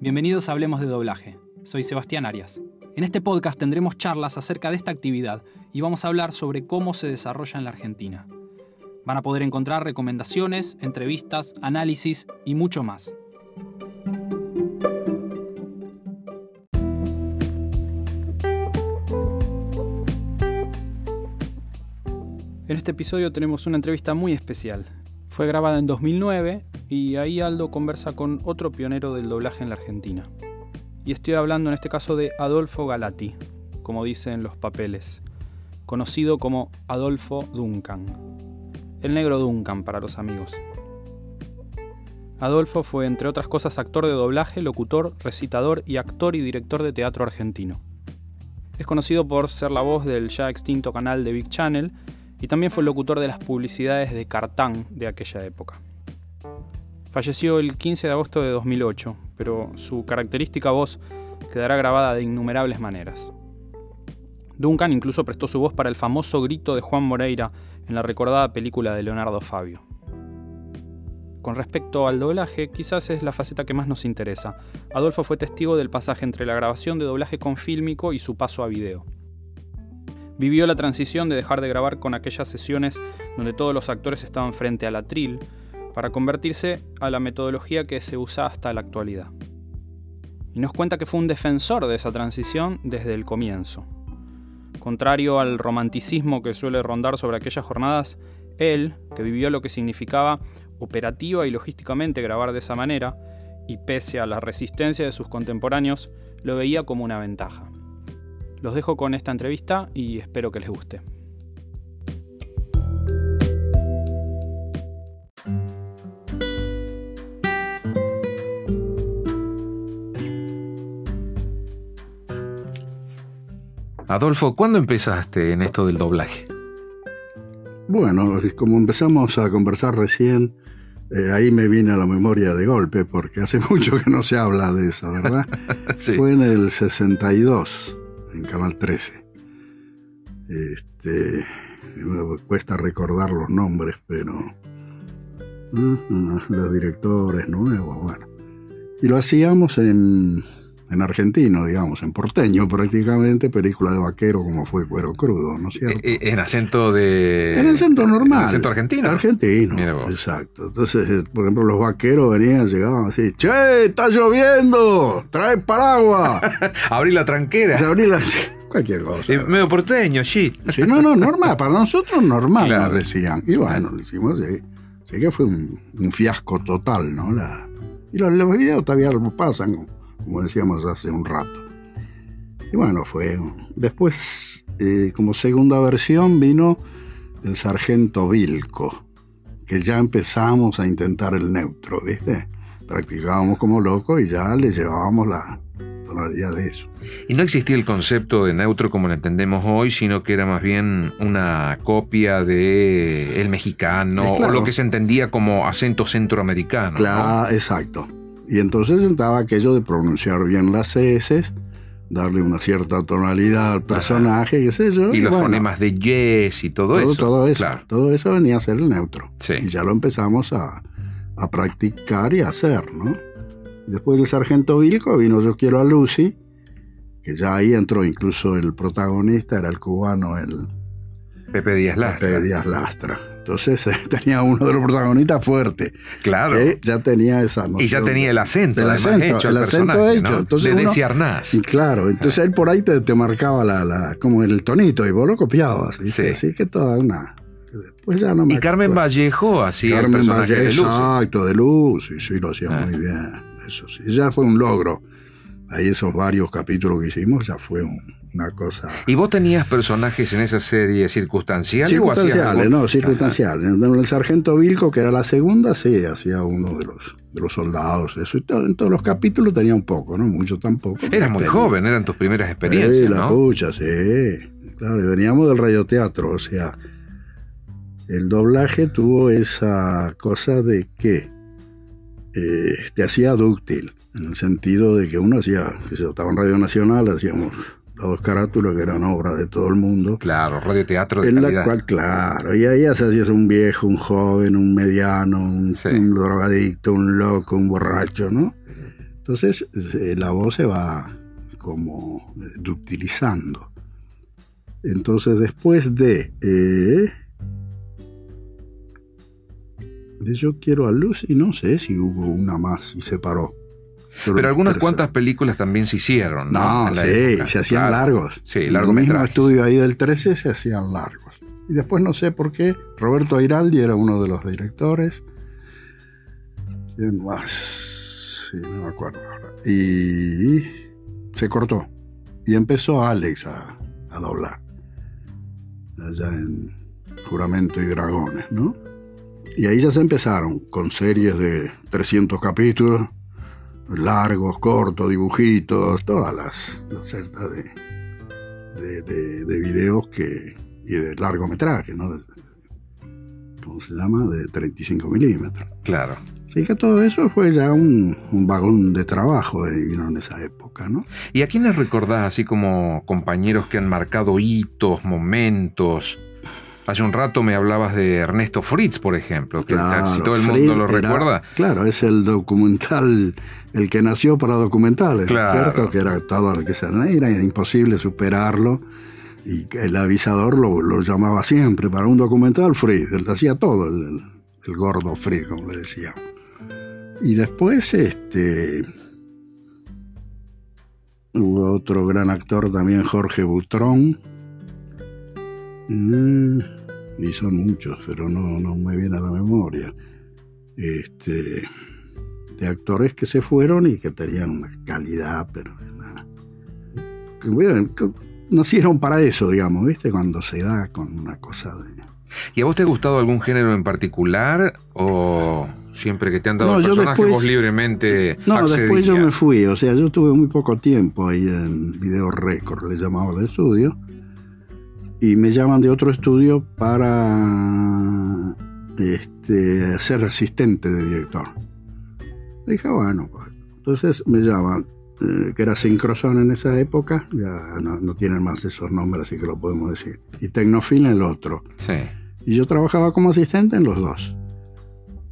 Bienvenidos a Hablemos de Doblaje. Soy Sebastián Arias. En este podcast tendremos charlas acerca de esta actividad y vamos a hablar sobre cómo se desarrolla en la Argentina. Van a poder encontrar recomendaciones, entrevistas, análisis y mucho más. En este episodio tenemos una entrevista muy especial. Fue grabada en 2009 y ahí Aldo conversa con otro pionero del doblaje en la Argentina. Y estoy hablando en este caso de Adolfo Galati, como dicen los papeles, conocido como Adolfo Duncan. El negro Duncan para los amigos. Adolfo fue, entre otras cosas, actor de doblaje, locutor, recitador y actor y director de teatro argentino. Es conocido por ser la voz del ya extinto canal de Big Channel y también fue locutor de las publicidades de Cartán de aquella época. Falleció el 15 de agosto de 2008, pero su característica voz quedará grabada de innumerables maneras. Duncan incluso prestó su voz para el famoso grito de Juan Moreira en la recordada película de Leonardo Fabio. Con respecto al doblaje, quizás es la faceta que más nos interesa. Adolfo fue testigo del pasaje entre la grabación de doblaje con fílmico y su paso a video. Vivió la transición de dejar de grabar con aquellas sesiones donde todos los actores estaban frente al atril para convertirse a la metodología que se usa hasta la actualidad. Y nos cuenta que fue un defensor de esa transición desde el comienzo. Contrario al romanticismo que suele rondar sobre aquellas jornadas, él, que vivió lo que significaba operativa y logísticamente grabar de esa manera, y pese a la resistencia de sus contemporáneos, lo veía como una ventaja. Los dejo con esta entrevista y espero que les guste. Adolfo, ¿cuándo empezaste en esto del doblaje? Bueno, como empezamos a conversar recién, eh, ahí me viene a la memoria de golpe, porque hace mucho que no se habla de eso, ¿verdad? sí. Fue en el 62, en Canal 13. Este, me cuesta recordar los nombres, pero uh, los directores nuevos, bueno. Y lo hacíamos en, en argentino, digamos, en porteño prácticamente, película de vaquero como fue Cuero Crudo, ¿no es cierto? Eh, En acento de... En acento normal. ¿En acento argentino? Argentino, Mira vos. exacto. Entonces, eh, por ejemplo, los vaqueros venían, llegaban así, ¡Che, está lloviendo! ¡Trae paraguas! Abrí la tranquera. Se abría la- cualquier cosa. Eh, medio porteño, sí. Sí, no, no, normal, para nosotros normal Claro. nos decían. Y bueno, lo hicimos así. Así que fue un, un fiasco total, ¿no? La, y los, los videos todavía pasan, como decíamos hace un rato. Y bueno, fue. Después, eh, como segunda versión, vino el Sargento Vilco, que ya empezamos a intentar el neutro, ¿viste? Practicábamos como locos y ya le llevábamos la tonalidad de eso. Y no existía el concepto de neutro como lo entendemos hoy, sino que era más bien una copia de el mexicano claro. o lo que se entendía como acento centroamericano. ¿no? Claro, exacto. Y entonces estaba aquello de pronunciar bien las S, darle una cierta tonalidad al personaje, qué sé yo. Y los bueno, fonemas de yes y todo, todo, eso. todo eso. Claro. Todo eso venía a ser el neutro. Sí. Y ya lo empezamos a, a practicar y a hacer, ¿no? Después del Sargento Vilco vino Yo Quiero a Lucy, que ya ahí entró incluso el protagonista, era el cubano, el Pepe Díaz Lastra. Pepe Díaz Lastra. Entonces eh, tenía uno de los protagonistas fuerte, Claro. que ya tenía esa noción. Y ya tenía el acento, El acento, hecho, el acento hecho. ¿no? Entonces de uno- Desi Arnaz. Sí, claro. Entonces él por ahí te, te marcaba la, la, como el tonito y vos lo copiabas. ¿viste? Sí. Así que toda una. Después ya no me Y Carmen acuerdo. Vallejo hacía el Carmen personaje Valle, de Lucy. exacto, de Luz. Sí, sí, lo hacía Ah. muy bien. Eso sí. Ya fue un logro. Ahí esos varios capítulos que hicimos ya fue un- una cosa. ¿Y vos tenías personajes en esa serie circunstanciales Circunstanciales, no, circunstanciales. En el Sargento Vilco, que era la segunda, sí, hacía uno de los, de los soldados. Eso, y todo- en todos los capítulos tenía un poco, ¿no? Mucho tampoco. Eras muy Tenía. joven, eran tus primeras Sí, experiencias, la ¿no? pucha, sí. Claro, y veníamos del radioteatro, o sea, el doblaje tuvo esa cosa de que eh, te hacía dúctil, en el sentido de que uno hacía, que se estaba en Radio Nacional, hacíamos las dos carátulas que eran obras de todo el mundo. Claro, radioteatro de En la calidad. cual, claro, y ahí hacías un viejo, un joven, un mediano, un, Sí. un drogadicto, un loco, un borracho, ¿no? Entonces eh, la voz se va como ductilizando. Entonces después de... eh, de Yo quiero a Luz y no sé si hubo una más y se paró. Pero algunas tercera. cuantas películas también se hicieron, ¿no? No, sí, época, se hacían claro. largos. Sí, En el mismo estudio ahí del 13 se hacían largos. Y después no sé por qué, Roberto Airaldi era uno de los directores. ¿Quién más? Sí, no me acuerdo ahora. Y se cortó. Y empezó Alex a, a doblar. Allá en Juramento y Dragones, ¿no? Y ahí ya se empezaron con series de 300 capítulos, largos, cortos, dibujitos, todas las, certas de, de, de- de videos que, y de largometraje, ¿no? ¿Cómo se llama? De 35 milímetros. Claro. Así que todo eso fue ya un, un vagón de trabajo vino en esa época, ¿no? ¿Y a quiénes recordás así como compañeros que han marcado hitos, momentos? Hace un rato me hablabas de Ernesto Fritz, por ejemplo, que casi todo el mundo lo era- recuerda. Claro, es el documental, el que nació para documentales, Claro. ¿cierto? Que era todo lo que se era imposible superarlo. Y el avisador lo, lo llamaba siempre para un documental Fred, él hacía todo, el, gordo Fred, como le decía. Y después, este. Hubo otro gran actor también, Jorge Butrón. Mm, y son muchos, pero no, no me viene a la memoria. Este, de actores que se fueron y que tenían una calidad, pero una- que, bueno, que nacieron para eso, digamos, ¿viste? Cuando se da con una cosa de... ¿Y a vos te ha gustado algún género en particular o siempre que te han dado No, el yo personaje después- vos libremente No, después yo me accedías? fui, o sea, yo tuve muy poco tiempo ahí en Video Record, le llamaba el estudio, y me llaman de otro estudio para este, ser asistente de director. Dije, bueno, pues. entonces me llaman, eh, que era Synchrozone en esa época, ya no, no tienen más esos nombres, así que lo podemos decir, y Tecnofilm el otro. Sí. Y yo trabajaba como asistente en los dos.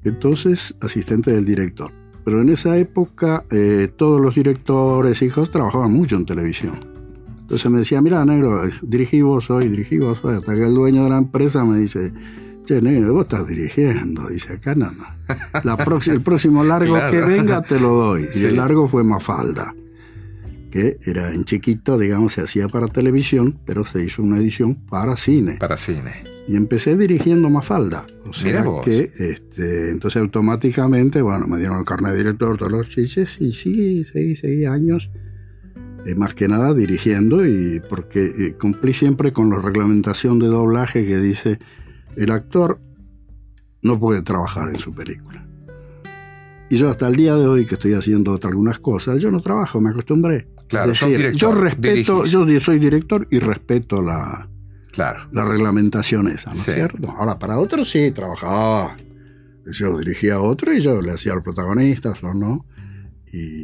Entonces, asistente del director. Pero en esa época, eh, todos los directores, hijos, trabajaban mucho en televisión. Entonces me decía, mira, negro, dirigí vos hoy, dirigí vos hoy. Hasta que el dueño de la empresa me dice, che, negro, vos estás dirigiendo. Dice, acá no, no. La el próximo largo Claro. que venga te lo doy. Y Sí. el largo fue Mafalda, que era en chiquito, digamos, se hacía para televisión, pero se hizo una edición para cine. Para cine. Y empecé dirigiendo Mafalda. O sea que, este, entonces automáticamente, bueno, me dieron el carnet de director, todos los chiches, y sí, seguí, seguí años, eh, más que nada dirigiendo, y porque eh, cumplí siempre con la reglamentación de doblaje que dice, el actor no puede trabajar en su película. Y yo hasta el día de hoy que estoy haciendo algunas cosas, yo no trabajo, me acostumbré. Claro, es sos decir, director, yo respeto, dirigís. yo soy director y respeto la, Claro. la reglamentación esa, ¿no Sí. es cierto? Ahora, para otros sí, trabajaba. Yo dirigía a otro y yo le hacía a los protagonistas o no. Y,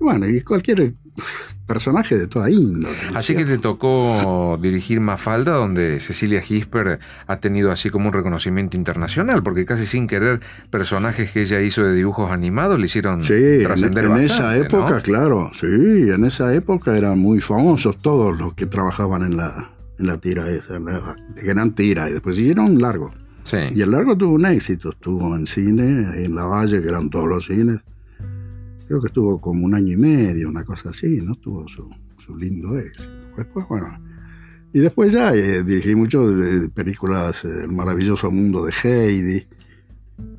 y bueno, y cualquier personaje de toda índole. ¿no es Así que te tocó dirigir Mafalda, donde Cecilia Gisper ha tenido así como un reconocimiento internacional, porque casi sin querer personajes que ella hizo de dibujos animados le hicieron Sí, en, trascender en esa bastante, época, ¿no? claro, sí, en esa época eran muy famosos todos los que trabajaban en la, en la tira esa, en la, eran tira, y después hicieron un largo. Sí. Y el largo tuvo un éxito, estuvo en cine, en La Valle, que eran todos los cines. Creo que estuvo como un año y medio, una cosa así, ¿no? Tuvo su, su lindo éxito. Después, bueno. Y después ya eh, dirigí mucho de, de películas, eh, El maravilloso mundo de Heidi,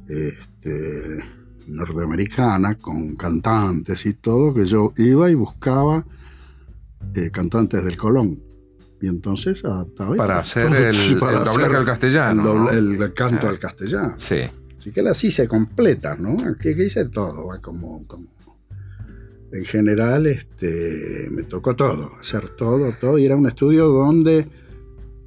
este, norteamericana, con cantantes y todo, que yo iba y buscaba eh, cantantes del Colón. Y entonces adaptaba. Para hacer el- el doblaje hacer al castellano, El, doble- ¿no? el canto Ah. al castellano. Sí. Así que así se completa, ¿no? Que, hice todo, como, como- En general, este, me tocó todo, hacer todo, todo. Y era un estudio donde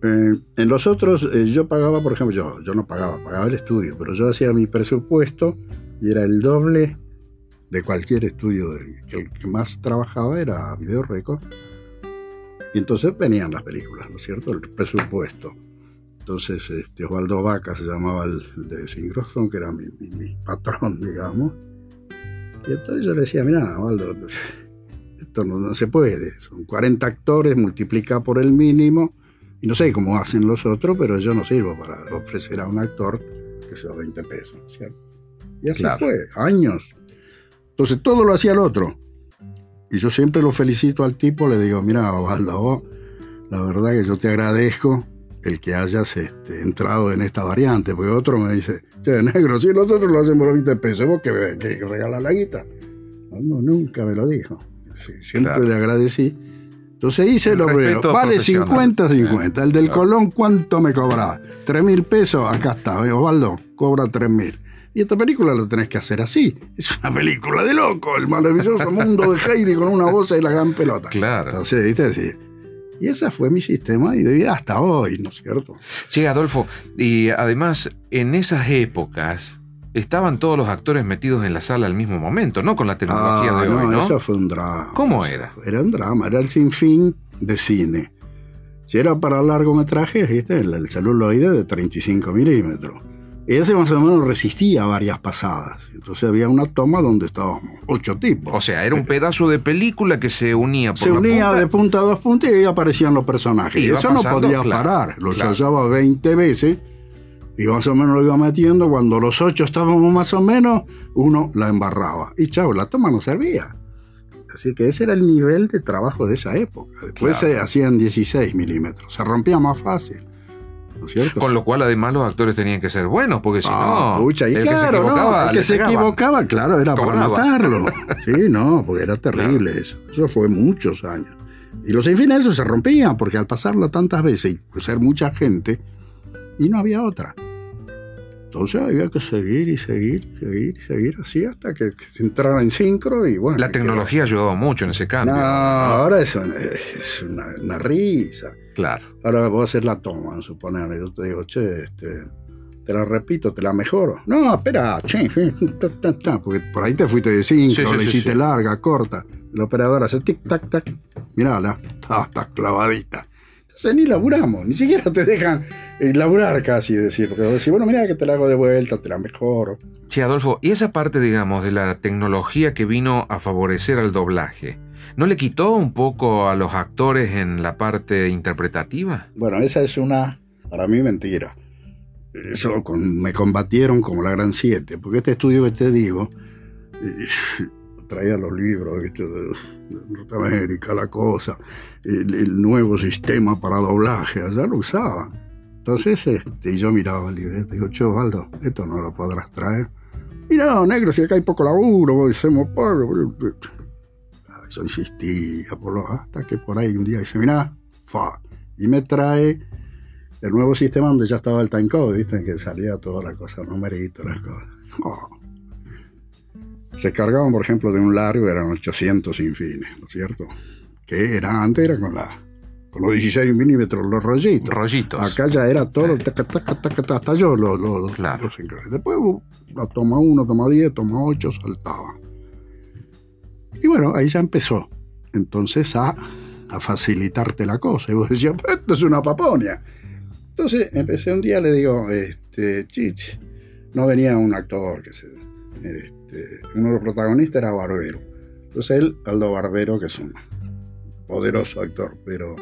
eh, en los otros eh, yo pagaba, por ejemplo, yo, yo no pagaba, pagaba el estudio, pero yo hacía mi presupuesto y era el doble de cualquier estudio. del- que el que más trabajaba era Video Record. Y entonces venían las películas, ¿no es cierto? El presupuesto. Entonces, este, Osvaldo Vaca se llamaba el, de Singrosson, que era mi, mi- mi patrón, digamos. Y entonces yo le decía, mira, Waldo, esto no, se puede. Son 40 actores, multiplica por el mínimo. Y no sé cómo hacen los otros, pero yo no sirvo para ofrecer a un actor que sea 20 pesos, ¿cierto? Y así fue, años. Entonces todo lo hacía el otro. Y yo siempre lo felicito al tipo, le digo, mira, Waldo, la verdad que yo te agradezco el que hayas este, entrado en esta variante, porque otro me dice, che, negro, si nosotros lo hacemos por 20 pesos, vos que, que regalas la guita. No, nunca me lo dijo siempre le agradecí. Entonces hice lo primero. Vale 50, 50. El del Colón, ¿cuánto me cobraba? 3 mil pesos, acá está. Osvaldo, cobra 3 mil. Y esta película la tenés que hacer así. Es una película de loco, el maravilloso mundo de Heidi con una voz y la gran pelota. Claro. Entonces, ¿viste? Y ese fue mi sistema y de vida hasta hoy, ¿no es cierto? Sí, Adolfo, y además, en esas épocas, estaban todos los actores metidos en la sala al mismo momento, no con la tecnología ah, de hoy, ¿no? Eso fue un drama. ¿Cómo era? Era un drama, era el sinfín de cine. Si era para largometrajes, ¿viste? El, celuloide de 35 milímetros. Ese más o menos resistía varias pasadas. Entonces había una toma donde estábamos ocho tipos. O sea, era un pedazo de película que se unía por Se unía de punta a dos puntas y ahí aparecían los personajes. Y eso no podía parar. Lo ensayaba 20 veces y más o menos lo iba metiendo. Cuando los ocho estábamos más o menos, uno la embarraba. Y chao, la toma no servía. Así que ese era el nivel de trabajo de esa época. Después se hacían 16 milímetros, se rompía más fácil. ¿No es cierto? Con lo cual, además, los actores tenían que ser buenos, porque si ah, no. Pucha, y el claro, que se equivocaba, el que se equivocaba, claro, era para matarlo. Sí, no, porque era terrible eso. Eso fue muchos años. Y los infines eso se rompían, porque al pasarlo tantas veces y ser mucha gente, y no había otra. Entonces había que seguir y seguir y seguir y seguir así hasta que, se entrara en sincro y bueno. La tecnología ayudó mucho en ese cambio. No, ahora es, es una, risa. Claro. Ahora voy a hacer la toma, suponer. Yo te digo, che, este, te la repito, te la mejoro. No, espera, che, porque por ahí te fuiste de sincro, le hiciste larga, corta. La operadora hace tic, tac, tac. Mirala, está clavadita. Entonces ni laburamos, ni siquiera te dejan eh, laburar casi, decir, porque decir, bueno, mira que te la hago de vuelta, te la mejoro. Sí, Adolfo, y esa parte, digamos, de la tecnología que vino a favorecer al doblaje, ¿no le quitó un poco a los actores en la parte interpretativa? Bueno, esa es una, para mí, mentira. Eso me combatieron como la Gran Siete, porque este estudio que te digo, eh, traía los libros de, Norteamérica, la cosa, el, nuevo sistema para doblaje, allá lo usaban. Entonces este, yo miraba el libreto y digo, che, Valdo, esto no lo podrás traer. Y no, negro, si acá hay poco laburo, hacemos poco. Yo insistía por lo, hasta que por ahí un día dice, mira, fa, y me trae el nuevo sistema donde ya estaba el timecode, ¿viste? Que salía toda la cosa, numeritos, las cosas. Oh. Se cargaban, por ejemplo, de un largo, eran 800 infines, ¿no es cierto? Que era antes, era con la con los 16 milímetros, los rollitos. Rollitos. Acá ya era todo, hasta yo los, los, claro. Después la toma 1, toma 10, toma 8, saltaban. Y bueno, ahí ya empezó. Entonces a, a facilitarte la cosa. Y vos decías, pues esto es una paponia. Entonces empecé un día, le digo, este, chich, no venía un actor que se, este, uno de los protagonistas era Barbero. Entonces él, Aldo Barbero, que es un poderoso actor, pero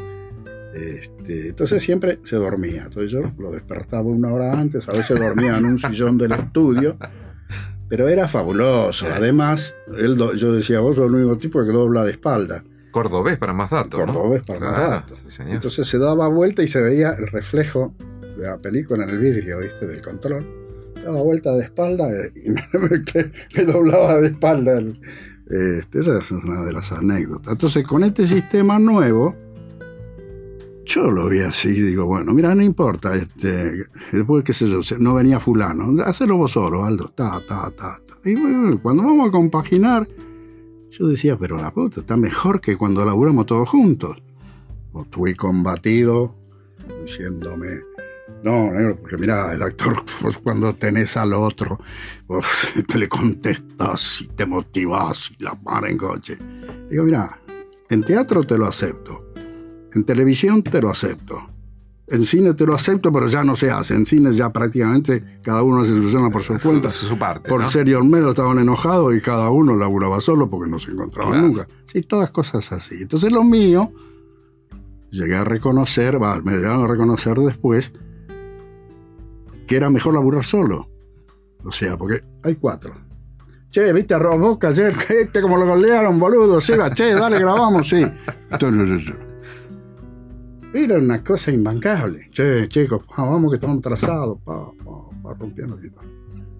este, entonces siempre se dormía. Entonces yo lo despertaba una hora antes, a veces dormía en un sillón del estudio, pero era fabuloso. Además, él, yo decía, vos sos el único tipo que dobla de espalda. Cordobés para más datos. Cordobés para más datos. Entonces se daba vuelta y se veía el reflejo de la película en el vidrio, ¿viste? Del control daba vuelta de espalda y me, doblaba de espalda. Este, esa es una de las anécdotas. Entonces, con este sistema nuevo, yo lo vi así, digo, bueno, mira, no importa, este, después, qué sé yo, no venía fulano, hacelo vos solo, Aldo, ta, ta, ta, Y cuando vamos a compaginar, yo decía, pero la puta, está mejor que cuando laburamos todos juntos. O estuve combatido, diciéndome, no, negro, porque mira, el actor, pues, cuando tenés al otro, pues, te le contestas y te motivas y la para en coche. Digo, mira, en teatro te lo acepto, en televisión te lo acepto. En cine te lo acepto, pero ya no se hace. En cine ya prácticamente cada uno se soluciona por su cuenta. Su, su parte. Por ¿no? ser y Olmedo estaban enojados y cada uno laburaba solo porque no se encontraban Claro. nunca. Sí, todas cosas así. Entonces lo mío, llegué a reconocer, va, me llegaron a reconocer después, que era mejor laburar solo. O sea, porque hay cuatro. Che, ¿viste a Roboca ayer? Este como lo golearon, boludo. Sí, va, che, dale, grabamos, sí. Era una cosa imbancable. Che, chicos, pa, vamos que estamos atrasados. Pa, pa, rompiendo. pa.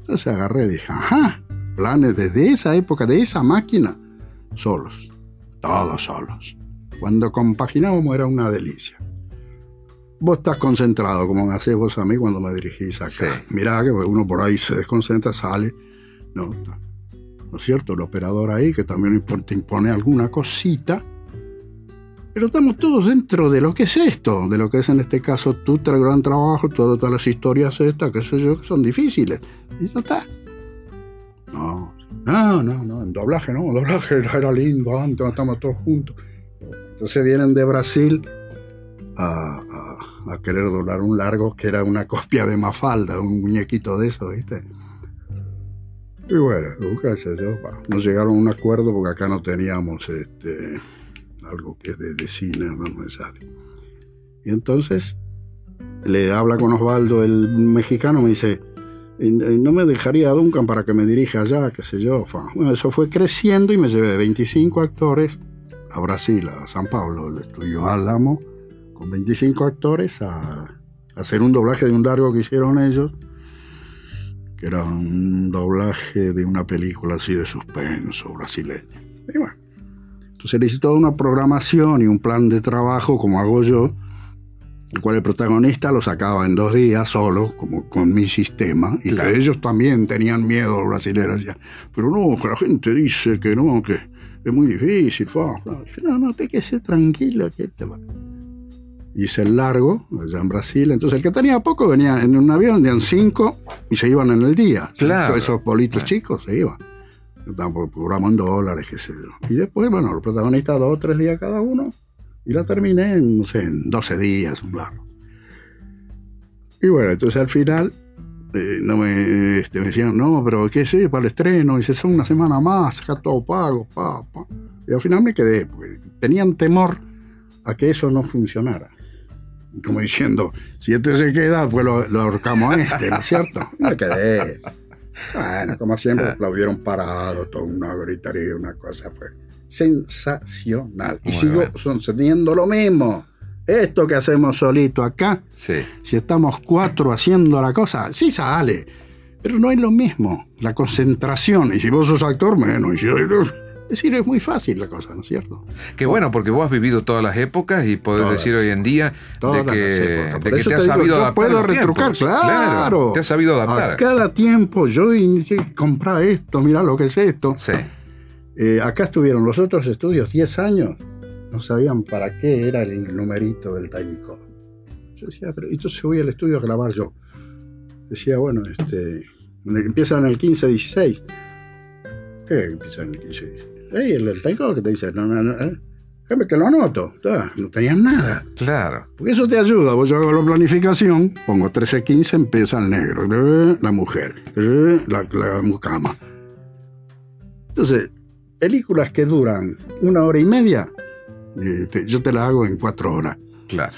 Entonces agarré y dije, ajá, planes desde esa época, de esa máquina, solos. Todos solos. Cuando compaginábamos era una delicia. Vos estás concentrado, como me hacés vos a mí cuando me dirigís acá. Sí. Mirá que uno por ahí se desconcentra, sale. No. ¿No es cierto? El operador ahí, que también te impone alguna cosita. Pero estamos todos dentro de lo que es esto, de lo que es en este caso tu gran trabajo, todo- todas las historias estas, qué sé yo, que son difíciles. Y ya está. No, no, no, no, en doblaje no, en doblaje era, lindo antes, estábamos todos juntos. Entonces vienen de Brasil a, a- a querer doblar un largo que era una copia de Mafalda, un muñequito de eso, ¿viste? Y bueno, qué sé yo, no llegaron a un acuerdo porque acá no teníamos este, algo que de, de cine, no me sale. Y entonces le habla con Osvaldo, el mexicano, me dice, "Y- y no me dejaría a Duncan para que me dirija allá, qué sé yo. Bueno, eso fue creciendo y me llevé 25 actores a Brasil, a San Pablo, el estudio Álamo, con 25 actores a, a hacer un doblaje de un largo que hicieron ellos, que era un doblaje de una película así de suspenso brasileña. Y bueno, entonces hice toda una programación y un plan de trabajo, como hago yo, el cual el protagonista lo sacaba en dos días solo, como con mi sistema, y Claro. que ellos también tenían miedo, los brasileños, decían, pero no, que la gente dice que no, que es muy difícil, fa, fa". Dije, no, no, te que ser tranquilo, que te va. Hice el largo, allá en Brasil, entonces el que tenía poco venía en un avión, venían cinco y se iban en el día. Claro. Todos esos bolitos Claro. chicos se iban. Cobramos en dólares, qué sé yo. Y después, bueno, los protagonistas dos o tres días cada uno, y la terminé en, no sé, en 12 días, un largo. Y bueno, entonces al final eh, no me, este, me decían, no, pero ¿qué sé? Para el estreno, dice, son una semana más, acá todo pago, pa, pa. Y al final me quedé, porque tenían temor a que eso no funcionara. Como diciendo, si este se queda, pues lo, lo ahorcamos a este, ¿no es cierto? Y me quedé. Bueno, como siempre, aplaudieron parado, toda una gritería, una cosa fue sensacional. Y sigo bien. sosteniendo lo mismo. Esto que hacemos solito acá, Sí. si estamos cuatro haciendo la cosa, sí sale. Pero no es lo mismo. La concentración. Y si vos sos actor, menos. Y si- es decir, es muy fácil la cosa, ¿no es cierto? Qué bueno, porque vos has vivido todas las épocas y podés Todas. decir hoy en día Todas de que, de que te has sabido adaptar. a puedo los retrucar, tiempos. claro. Te has sabido A adaptar. cada tiempo yo comprar esto, mira lo que es esto. Sí. Eh, acá estuvieron los otros estudios 10 años, no sabían para qué era el numerito del Timecode. Yo decía, pero entonces voy al estudio a grabar yo. Decía, bueno, este, empieza en el 15-16. ¿Qué empieza en el 15-16? Ey, el, el Timecode que te dice, no, no, no, eh, que lo anoto. Ah, no tenías nada. Claro. Porque eso te ayuda. Vos yo hago la planificación, pongo 13-15, empieza el negro, la mujer, la, la mucama. Entonces, películas que duran una hora y media, eh, te- yo te la hago en cuatro horas. Claro.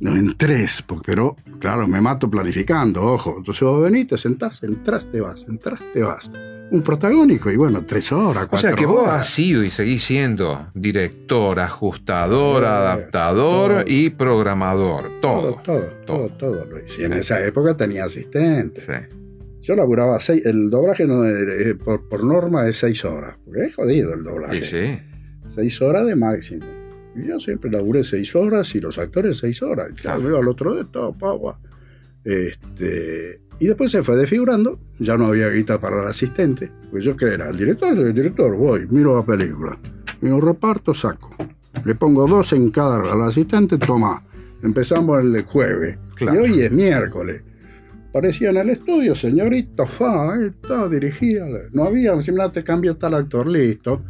No, en tres, porque- pero claro, me mato planificando, ojo. Entonces vos venís, te sentás, entras, te vas, entras, te vas. Un protagónico, y bueno, tres horas, O cuatro sea que vos horas. has sido y seguís siendo director, ajustador, adaptador todo. y programador. Todo. todo, todo, todo, todo, hice. Y en esa época tenía asistente. Sí. Yo laburaba seis, el doblaje no, eh, por, por norma es seis horas, porque es jodido el doblaje. Y sí. Seis horas de máximo. Y yo siempre laburé seis horas y los actores seis horas. Claro. iba al otro de todo, pagua. Este, y después se fue desfigurando, ya no había guita para el asistente. Pues yo que era el director, el director, voy, miro la película, miro reparto, saco. Le pongo dos en cada al asistente, toma. Empezamos el jueves. Claro. Y hoy es miércoles. Parecía en el estudio, señorita, fa, ahí está, dirigida. No había, simplemente cambia tal actor, listo.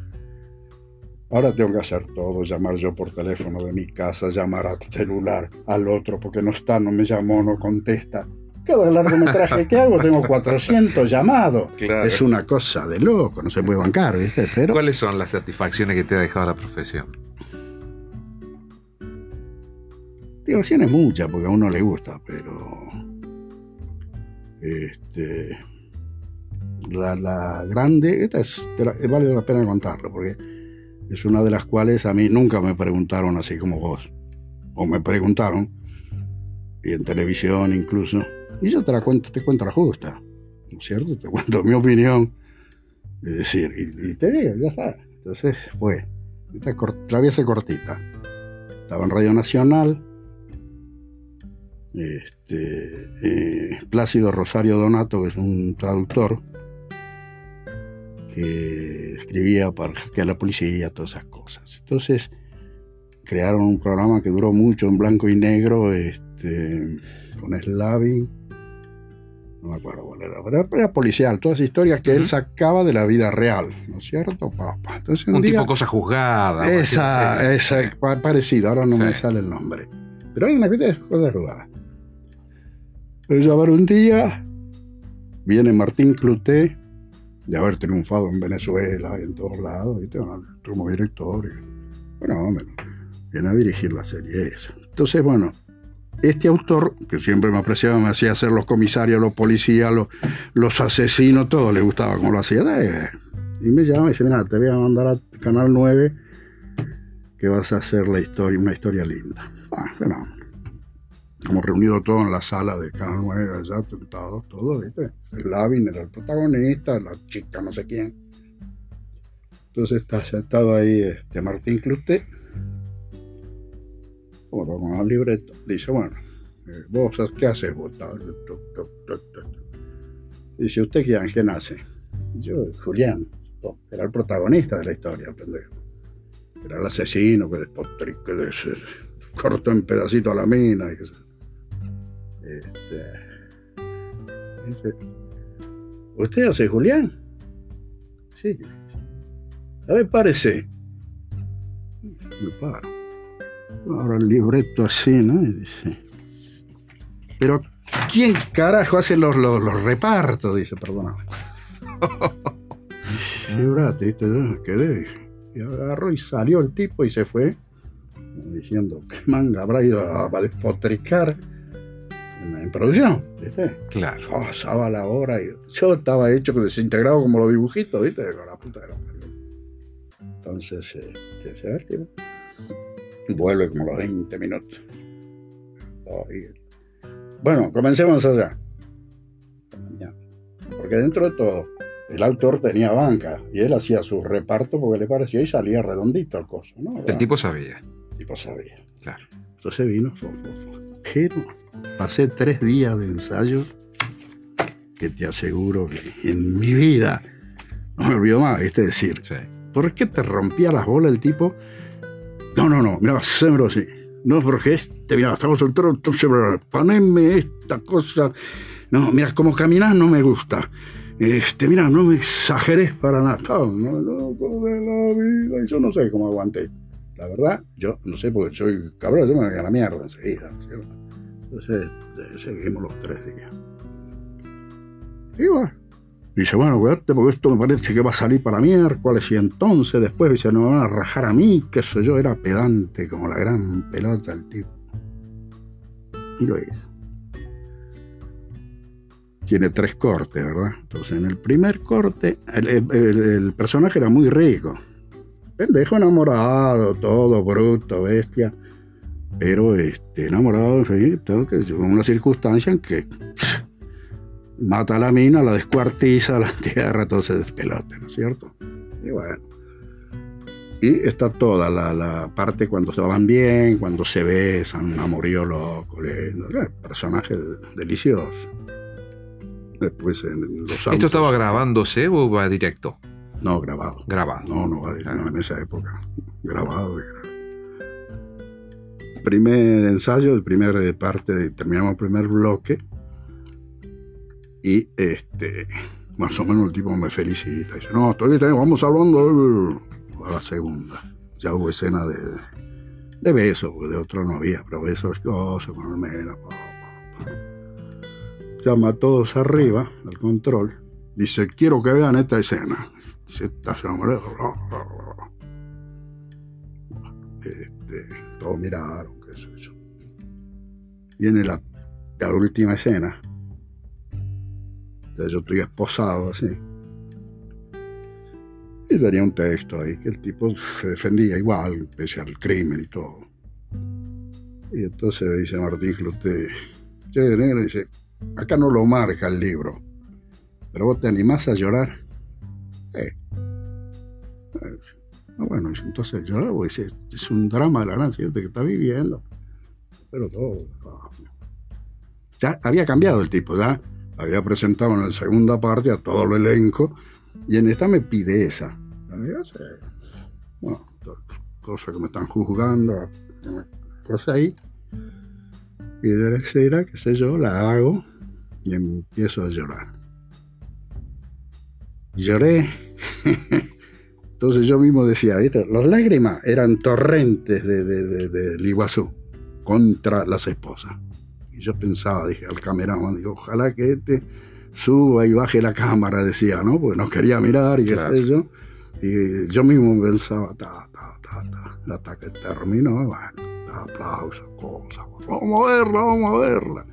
Ahora tengo que hacer todo, llamar yo por teléfono de mi casa, llamar al celular al otro porque no está, no me llamó, no contesta. Cada largometraje que hago tengo 400 llamados. Claro. Es una cosa de loco, no se puede bancar, ¿viste? Pero ¿Cuáles son las satisfacciones que te ha dejado la profesión? Diversión es mucha porque a uno le gusta, pero. Este. La, la grande, esta es, la- vale la pena contarlo porque es una de las cuales a mí nunca me preguntaron así como vos. O me preguntaron, y en televisión incluso, y yo te la cuento, te cuento la justa, ¿no es cierto? Te cuento mi opinión, es decir, y, te digo, ya está. Entonces fue, esta cor- la voy a hacer cortita. Estaba en Radio Nacional, este, eh, Plácido Rosario Donato, que es un traductor, que escribía para que la policía, todas esas cosas. Entonces, crearon un programa que duró mucho en blanco y negro, este, con Slavin, no me acuerdo cuál era, pero era, policial, todas historias que él sacaba de la vida real, ¿no es cierto, papá? Entonces, Un día- tipo cosa juzgada. esa, esa, pa- parecido, ahora no Sí. me sale el nombre. Pero hay una cosa jugada. Ella va un día, viene Martín Cluté, de haber triunfado en Venezuela y en todos lados, ¿viste? como director. y- bueno, hombre, viene a dirigir la serie esa. Entonces, bueno, este autor, que siempre me apreciaba, me hacía hacer los comisarios, los policías, los, los asesinos, todo le gustaba como lo hacía. Y me llama y dice, mira, te voy a mandar a Canal 9 que vas a hacer la historia, una historia linda. Ah, bueno, hemos reunido todo en la sala de Canal 9, allá, sentados, todos, ¿viste? El Lavin era el protagonista, la chica no sé quién. Entonces estaba ahí este, Martín Cluté, bueno, con el libreto, dice, bueno, eh, vos, ¿qué haces vos? Dice, ¿usted quién, quién hace? Yo, Julián, era el protagonista de la historia, pendejo. Era el asesino que que cortó en pedacitos a la mina. Y este, ¿Usted hace Julián? Sí. A ver, parece. Me paro. Ahora el libreto así, ¿no? Y dice. Pero, ¿quién carajo hace los, los, los repartos? Dice, perdóname. Librate, ¿viste? Yo quedé. Y agarró y salió el tipo y se fue. Diciendo, ¿qué manga habrá ido a, a despotricar en, producción? ¿Viste? Claro. Pasaba la hora y yo estaba hecho desintegrado como los dibujitos, ¿viste? Con la puta de la. Entonces, eh, se ve Vuelve como los 20 minutos. Oh, y- Bueno, comencemos allá. Ya. Porque dentro de todo, el autor tenía banca y él hacía su reparto porque le parecía y salía redondito el coso, ¿no? El tipo sabía. El tipo sabía. Claro. Entonces vino, pero pasé tres días de ensayo que te aseguro que en mi vida no me olvido más, es decir, Sí. ¿por qué te rompía las bolas el tipo? No, no, no, mira, hacémelo así. No, porque este, mira, estamos solteros, entonces poneme esta cosa. No, mira, como caminas no me gusta. Este, mira, no me exageres para nada. No, no, yo no sé cómo aguanté. La verdad, yo no sé porque soy cabrón, yo me voy a la mierda enseguida. Entonces, eh, seguimos los tres días. Bueno, dice, bueno, cuídate porque esto me parece que va a salir para miércoles y entonces después dice, no me van a rajar a mí, que eso yo era pedante como la gran pelota el tipo. Y lo hizo. Tiene tres cortes, ¿verdad? Entonces en el primer corte, el, personaje era muy rico. Pendejo enamorado, todo bruto, bestia. Pero este, enamorado, en fin, llegó una circunstancia en que mata a la mina, la descuartiza, la entierra, todo se despelote, ¿no es cierto? Y bueno. Y está toda la, la parte cuando se van bien, cuando se besan, amorío loco, lindo, personaje delicioso. Después en los ¿Esto autos- estaba grabándose o va directo? No, grabado. Grabado. No, no, va no, en esa época. Grabado. Primer ensayo, el primer eh, parte, terminamos el primer bloque. Y este, más o menos el tipo me felicita. Dice, no, todavía tenemos, vamos hablando a la segunda. ya hubo escena de, de beso, porque de otro no había, pero besos, cosas, con almena, pa. Llama a todos arriba, al control, dice, quiero que vean esta escena. Dice, esta escena, este, todos miraron, qué sé yo. Viene la, la última escena. Yo estoy esposado así. Y tenía un texto ahí que el tipo se defendía igual, pese al crimen y todo. Y entonces dice Martín Cloté, che, negro, dice, acá no lo marca el libro, pero vos te animás a llorar. Eh. Ah, bueno, entonces yo, es, es un drama de la gran que está viviendo. Pero todo. Ya había cambiado el tipo, ya había presentado en la segunda parte a todo el elenco y en esta me pide esa. Bueno, cosas que me están juzgando, cosas ahí. Y de la qué sé yo, la hago y empiezo a llorar. Lloré. Entonces yo mismo decía, ¿viste? las lágrimas eran torrentes de, de, de, del Iguazú contra las esposas. Yo pensaba, dije al cameraman, digo, ojalá que este suba y baje la cámara, decía, ¿no? Porque nos quería mirar y qué Claro. sé yo. Y yo mismo pensaba, ta, ta, ta, ta, hasta que terminó, bueno, aplausos, cosas, vamos a verla, vamos a verla.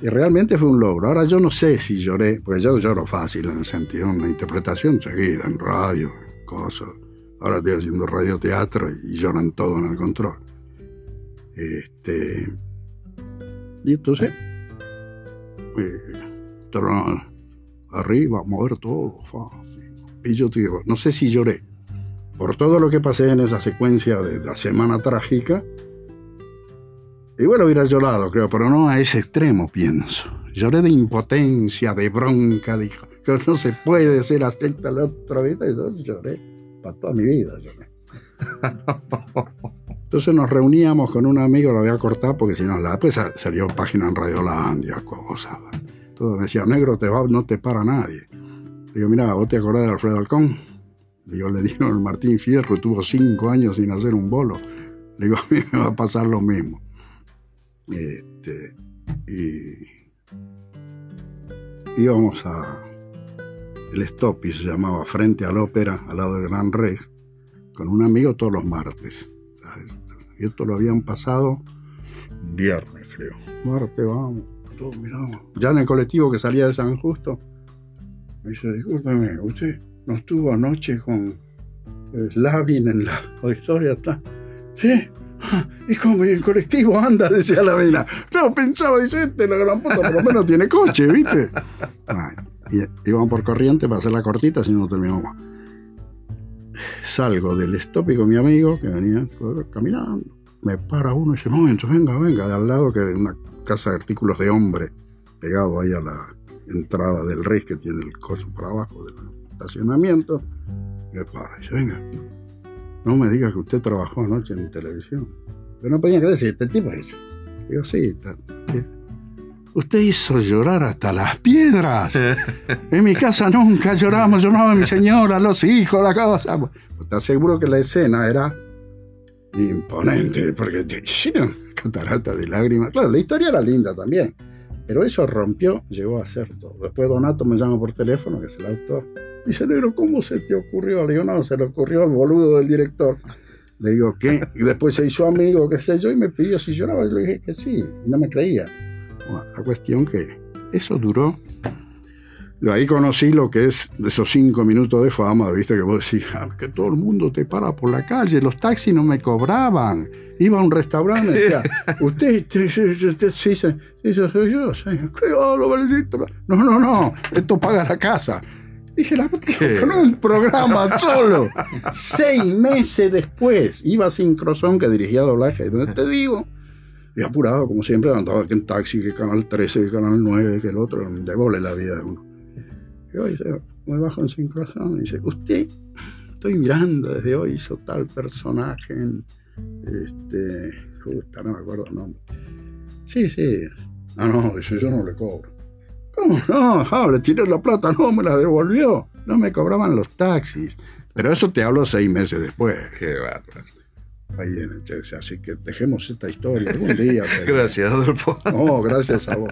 Y realmente fue un logro. Ahora yo no sé si lloré, porque yo lloro fácil en el sentido de una interpretación seguida, en radio, cosas. Ahora estoy haciendo radioteatro y lloran todo en el control. Este, y entonces, eh, trono arriba, mover todo, fácil. Y yo te digo, no sé si lloré por todo lo que pasé en esa secuencia de la semana trágica. Igual hubiera llorado, creo, pero no a ese extremo, pienso. Lloré de impotencia, de bronca, de que no se puede ser acepta la otra vida. Y yo lloré para toda mi vida. Lloré. Entonces nos reuníamos con un amigo, lo voy a cortar porque si no, la, después salió página en Radiolandia, cosas. Todo me decía, negro, te va, no te para nadie. Digo, mira, ¿vos te acordás de Alfredo Alcón? Le digo, le dieron el Martín Fierro, tuvo cinco años sin hacer un bolo. Le digo, a mí me va a pasar lo mismo. Este, y íbamos a el Stopi, se llamaba, frente a la ópera, al lado del Gran Rex, con un amigo todos los martes. ¿sabes? Y esto lo habían pasado viernes, creo. Martes, vamos, todos miramos. Ya en el colectivo que salía de San Justo, me dice, discúlpeme, usted no estuvo anoche con Slavin en la auditoria, ¿está? Sí. "Ah, ¿Y cómo? ¿Y en colectivo anda? Decía la mina. No, pensaba, dice, este, la gran puta, por lo menos tiene coche, ¿viste? Bueno, y íbamos por corriente para hacer la cortita, si no terminamos. Salgo del stop mi amigo, que venía caminando. Me para uno y dice, momento, venga, venga, de al lado, que una casa de artículos de hombre, pegado ahí a la entrada del RIS, que tiene el coso por abajo del estacionamiento. Me para y dice, venga, no me diga que usted trabajó anoche en televisión. Pero no podía creer si este tipo hizo. Digo, sí, está- sí. Usted hizo llorar hasta las piedras. En mi casa nunca lloramos, lloraba mi señora, los hijos, la cosa. Te aseguro que la escena era imponente, porque te hicieron catarata de lágrimas. Claro, la historia era linda también, pero eso rompió, llegó a ser todo. Después Donato me llama por teléfono, que es el autor. Dice, negro, ¿cómo se te ocurrió? Le digo, no, se le ocurrió al boludo del director. Le digo, ¿qué? Y después se hizo amigo, qué sé yo, y me pidió si lloraba. Y le dije que sí, y no me creía. Bueno, la cuestión que eso duró. Yo ahí conocí lo que es de esos cinco minutos de fama, viste, que vos decís, "Ah, que todo el mundo te para por la calle, los taxis no me cobraban. Iba a un restaurante y decía, usted, sí, sí, soy yo. No, no, no, esto paga la casa. Dije, la con un programa solo. Seis meses después, iba sin crozón que dirigía doblaje. Donde te digo, y apurado, como siempre, andaba que en taxi, que Canal 13, que Canal 9, que el otro, de vole la vida de uno. Y hoy me bajo en sin crozón y dice, usted, estoy mirando desde hoy, hizo tal personaje este, justa, no me acuerdo el nombre. Sí, sí. Ah, no, dice, yo no le cobro. ¿Cómo no? Ah, le tiré la plata, no, me la devolvió. No me cobraban los taxis. Pero eso te hablo seis meses después. Qué bárbaro. Ahí en el che- Así que dejemos esta historia algún día. pero- Gracias, Adolfo. No, gracias a vos.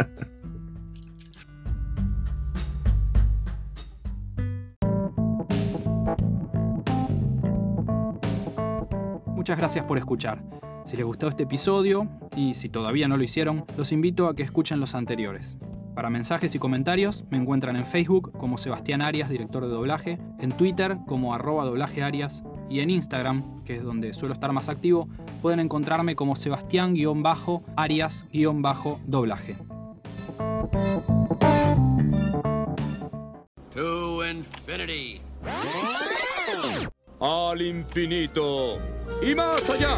Muchas gracias por escuchar. Si les gustó este episodio, y si todavía no lo hicieron, los invito a que escuchen los anteriores. Para mensajes y comentarios me encuentran en Facebook como Sebastián Arias, director de doblaje, en Twitter como arroba doblaje Arias y en Instagram, que es donde suelo estar más activo, pueden encontrarme como Sebastián-Arias-doblaje. To infinity al infinito y más allá.